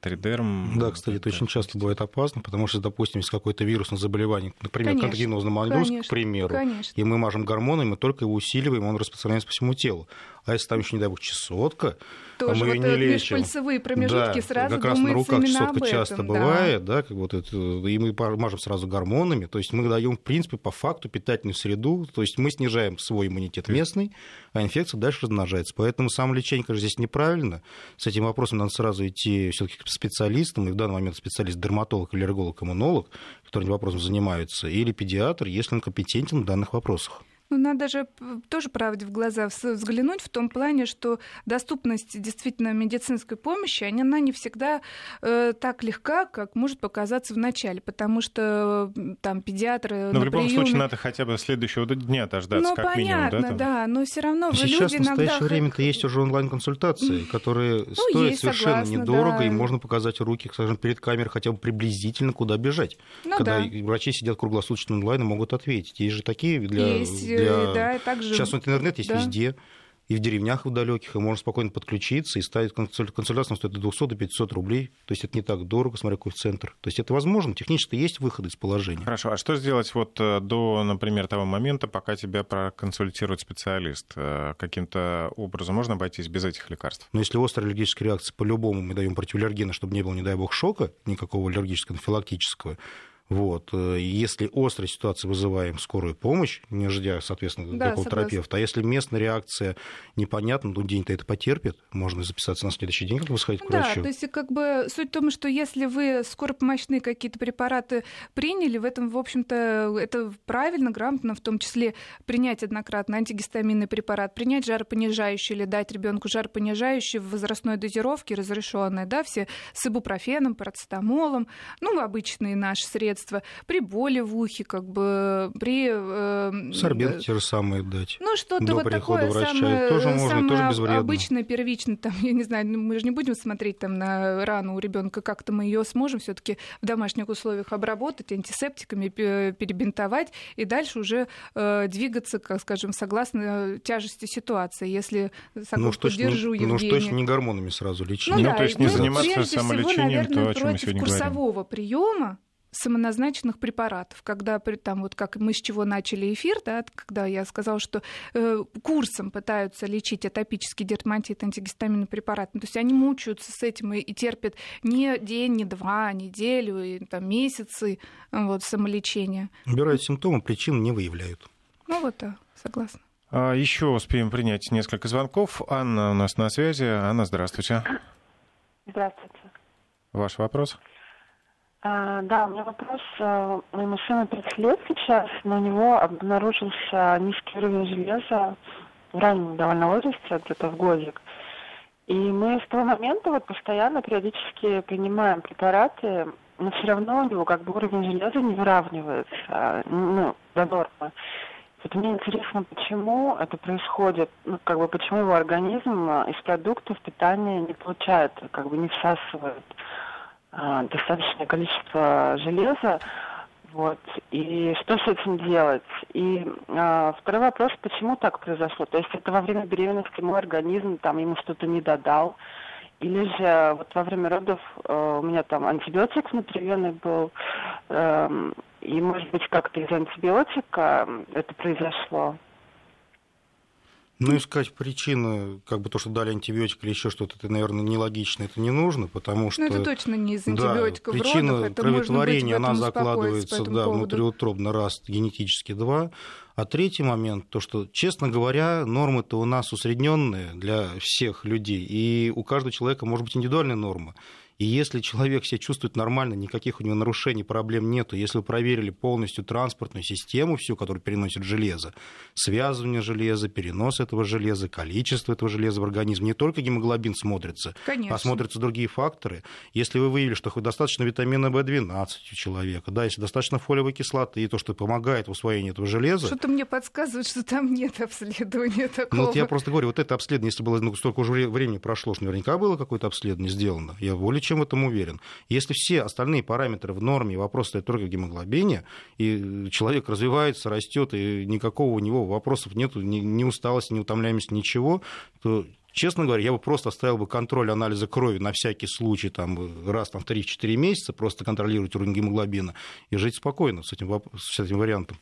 Тридерм. Да, кстати, это очень часто бывает опасно, потому что, допустим, есть какое-то вирусное заболевание, например, контагенозный моллюск, к примеру, конечно. и мы мажем гормонами, мы только его усиливаем, он распространяется по всему телу. А если там еще, не дай бог, чесотка, Тоже мы вот не лечим. пальцевые промежутки да, сразу как раз на руках чесотка часто этом, бывает, да. да, как вот это, и мы мажем сразу гормонами, то есть мы даем, в принципе, по факту питательную среду, то есть мы снижаем свой иммунитет местный, а инфекция дальше размножается. Поэтому самолечение, конечно, здесь неправильно. С этим вопросом надо сразу идти все-таки к специалистам, и в данный момент специалист дерматолог, аллерголог, иммунолог, который этим вопросом занимается, или педиатр, если он компетентен в данных вопросах. Ну, надо же тоже правде в глаза взглянуть в том плане, что доступность действительно медицинской помощи, она не всегда э, так легка, как может показаться в начале, потому что там педиатры. Но в любом приеме... случае надо хотя бы следующего дня дождаться, ну, как понятно, минимум, да, да, но все равно Сейчас люди в настоящее иногда... время-то есть уже онлайн-консультации, которые ну, стоят есть, совершенно согласна, недорого, да. и можно показать руки, скажем, перед камерой хотя бы приблизительно, куда бежать. Ну, когда да. врачи сидят круглосуточно онлайн и могут ответить. Есть же такие для... Есть, для... да, также... Сейчас интернет есть да. везде, и в деревнях в далеких, и можно спокойно подключиться, и ставить консультацию стоит от 200 до 500 рублей. То есть это не так дорого, смотря какой центр. То есть это возможно, технически есть выход из положения. Хорошо, а что сделать вот э, до, например, того момента, пока тебя проконсультирует специалист? Э, каким-то образом можно обойтись без этих лекарств? Но если острая аллергическая реакция, по-любому мы даем противоаллергены, чтобы не было, не дай бог, шока, никакого аллергического, анафилактического. Вот. Если острая ситуация, вызываем скорую помощь, не ждя, соответственно, Да, согласна. терапевта. А если местная реакция непонятна, ну, день-то это потерпит, можно записаться на следующий день, как вы сходить к Да, врачу. то есть как бы суть в том, что если вы скоропомощные какие-то препараты приняли, в этом, в общем-то, это правильно, грамотно, в том числе принять однократно антигистаминный препарат, принять жаропонижающий или дать ребенку жаропонижающий в возрастной дозировке разрешенной, да, все с ибупрофеном, парацетамолом, ну, обычные наши средства, при боли в ухе, как бы при... Э, Сорбент те же самые дать. ну, что-то вот такое врача. самое, тоже можно, самое тоже безвредно. обычное, первичное, там, я не знаю, ну, мы же не будем смотреть там на рану у ребенка, как-то мы ее сможем все-таки в домашних условиях обработать, антисептиками пе- перебинтовать и дальше уже э, двигаться, как скажем, согласно тяжести ситуации. Если Ну уж точно, поддержу не, ну точно не гормонами сразу лечить. Ну, да, то есть не заниматься прежде всего, самолечением, наверное, то, о чем мы против сегодня говорим. курсового приема самоназначенных препаратов, когда при- там вот как мы с чего начали эфир, да, когда я сказала, что э, курсом пытаются лечить атопический дерматит антигистаминный препарат, ну, то есть они мучаются с этим и, и терпят не день, не два, а неделю, и там месяцы вот самолечения. Убирают симптомы, причин не выявляют. Ну вот, да, согласна. А, Еще успеем принять несколько звонков. Анна у нас на связи. Анна, здравствуйте. Здравствуйте. Ваш вопрос? Да, у меня вопрос. а, Моему сыну 30 лет сейчас, но у него обнаружился низкий уровень железа в раннем довольно возрасте, где-то в годик. И мы с того момента вот постоянно, периодически принимаем препараты, но все равно у него как бы уровень железа не выравнивается, а, ну, до нормы. Вот мне интересно, почему это происходит, ну, как бы почему его организм а, из продуктов питания не получает, как бы не всасывает а, достаточное количество железа, вот, и что с этим делать? И а, второй вопрос, почему так произошло? То есть это во время беременности мой организм там ему что-то не додал, или же вот во время родов э, у меня там антибиотик внутривенный был, эм, и может быть как-то из антибиотика это произошло. Ну, искать причины, как бы то, что дали антибиотик или еще что-то, это, наверное, нелогично, это не нужно, потому что... Ну это точно не из Да, антибиотиков в причина родах, это кроветворения, она закладывается да, поводу. внутриутробно, раз, генетически, два. А третий момент, то, что, честно говоря, нормы-то у нас усредненные для всех людей, и у каждого человека может быть индивидуальная норма. И если человек себя чувствует нормально, никаких у него нарушений, проблем нету, если вы проверили полностью транспортную систему, всю, которая переносит железо, связывание железа, перенос этого железа, количество этого железа в организме, не только гемоглобин смотрится, Конечно. а смотрятся другие факторы. Если вы выявили, что достаточно витамина В12 у человека, да, если достаточно фолиевой кислоты, и то, что помогает в усвоении этого железа, Что-то мне подсказывает, что там нет обследования такого. ну, вот я просто говорю, вот это обследование, если было ну, столько уже вре- времени прошло, что наверняка было какое-то обследование сделано. Я более чем в этом уверен. Если все остальные параметры в норме, вопрос стоит только в гемоглобине, и человек развивается, растет, и никакого у него вопросов нет, ни, ни усталости, ни утомляемости, ничего, то Честно говоря, я бы просто оставил бы контроль анализа крови на всякий случай там, раз там, в 3-4 месяца, просто контролировать уровень гемоглобина и жить спокойно с этим, с этим вариантом.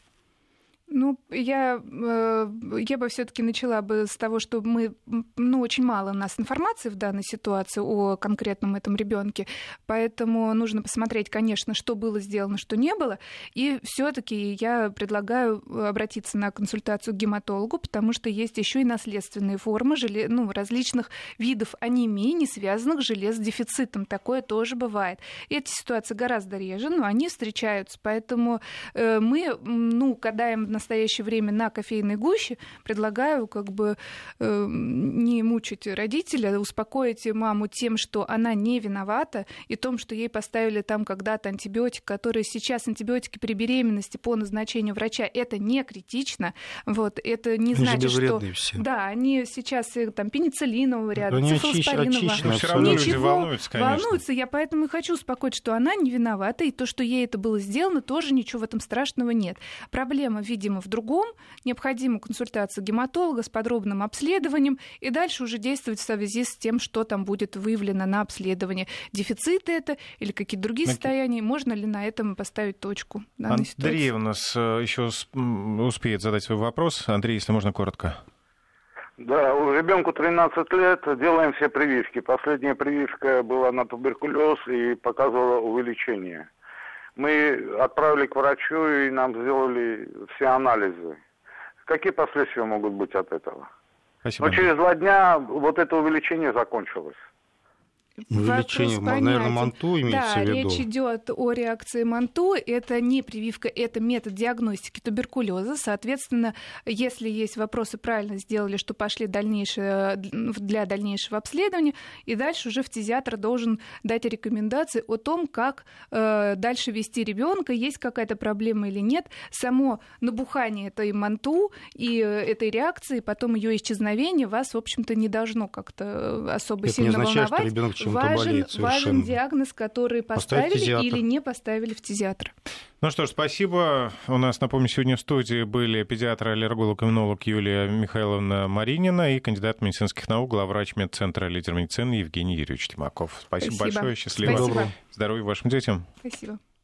Ну, я, э, я бы все-таки начала бы с того, что мы, ну, очень мало у нас информации в данной ситуации о конкретном этом ребенке, поэтому нужно посмотреть, конечно, что было сделано, что не было, и все-таки я предлагаю обратиться на консультацию к гематологу, потому что есть еще и наследственные формы желе- ну, различных видов анемии, не связанных с железодефицитом. Такое тоже бывает. И эти ситуации гораздо реже, но они встречаются, поэтому э, мы, ну, кадаем настоящее время на кофейной гуще, предлагаю как бы э, не мучить родителя, успокоить маму тем, что она не виновата, и том, что ей поставили там когда-то антибиотик, который сейчас антибиотики при беременности по назначению врача, это не критично, вот, это не Они же значит, что... все. Да, они сейчас э, там пенициллинового ряда, очищ- очищены Но все равно люди Ничего, волнуются, конечно. волнуются. Я поэтому и хочу успокоить, что она не виновата, и то, что ей это было сделано, тоже ничего в этом страшного нет. Проблема, видимо, в другом. Необходима консультация гематолога с подробным обследованием, и дальше уже действовать в связи с тем, что там будет выявлено на обследовании. Дефициты это или какие-то другие Окей. состояния, можно ли на этом поставить точку в данной Андрей ситуации? у нас э, еще успеет задать свой вопрос. Андрей, если можно, коротко. Да, у ребенку 13 лет, делаем все прививки. Последняя прививка была на туберкулез и показывала увеличение. Мы отправили к врачу и нам сделали все анализы. Какие последствия могут быть от этого? Спасибо. Но через два дня вот это увеличение закончилось. Увеличение, Вопрос наверное, манту имеется Да, в виду. речь идет о реакции МАНТУ. Это не прививка, это метод диагностики туберкулеза. Соответственно, если есть вопросы, правильно сделали, что пошли дальнейшее, для дальнейшего обследования, и дальше уже фтизиатр должен дать рекомендации о том, как э, дальше вести ребенка, есть какая-то проблема или нет. Само набухание этой МАНТУ и э, этой реакции, потом ее исчезновение вас, в общем-то, не должно как-то э, особо Это не сильно означает, что волновать ребенок чем-то важен, болеет важен совершенно. диагноз, который поставили или не поставили фтизиатр. Ну что ж, спасибо. У нас, напомню, сегодня в студии были педиатр, аллерголог, иммунолог Юлия Михайловна Маринина и кандидат медицинских наук, главврач медцентра лидер медицины Евгений Юрьевич Тимаков. Спасибо, Спасибо. большое. Счастливо. Спасибо. Здоровья вашим детям. Спасибо.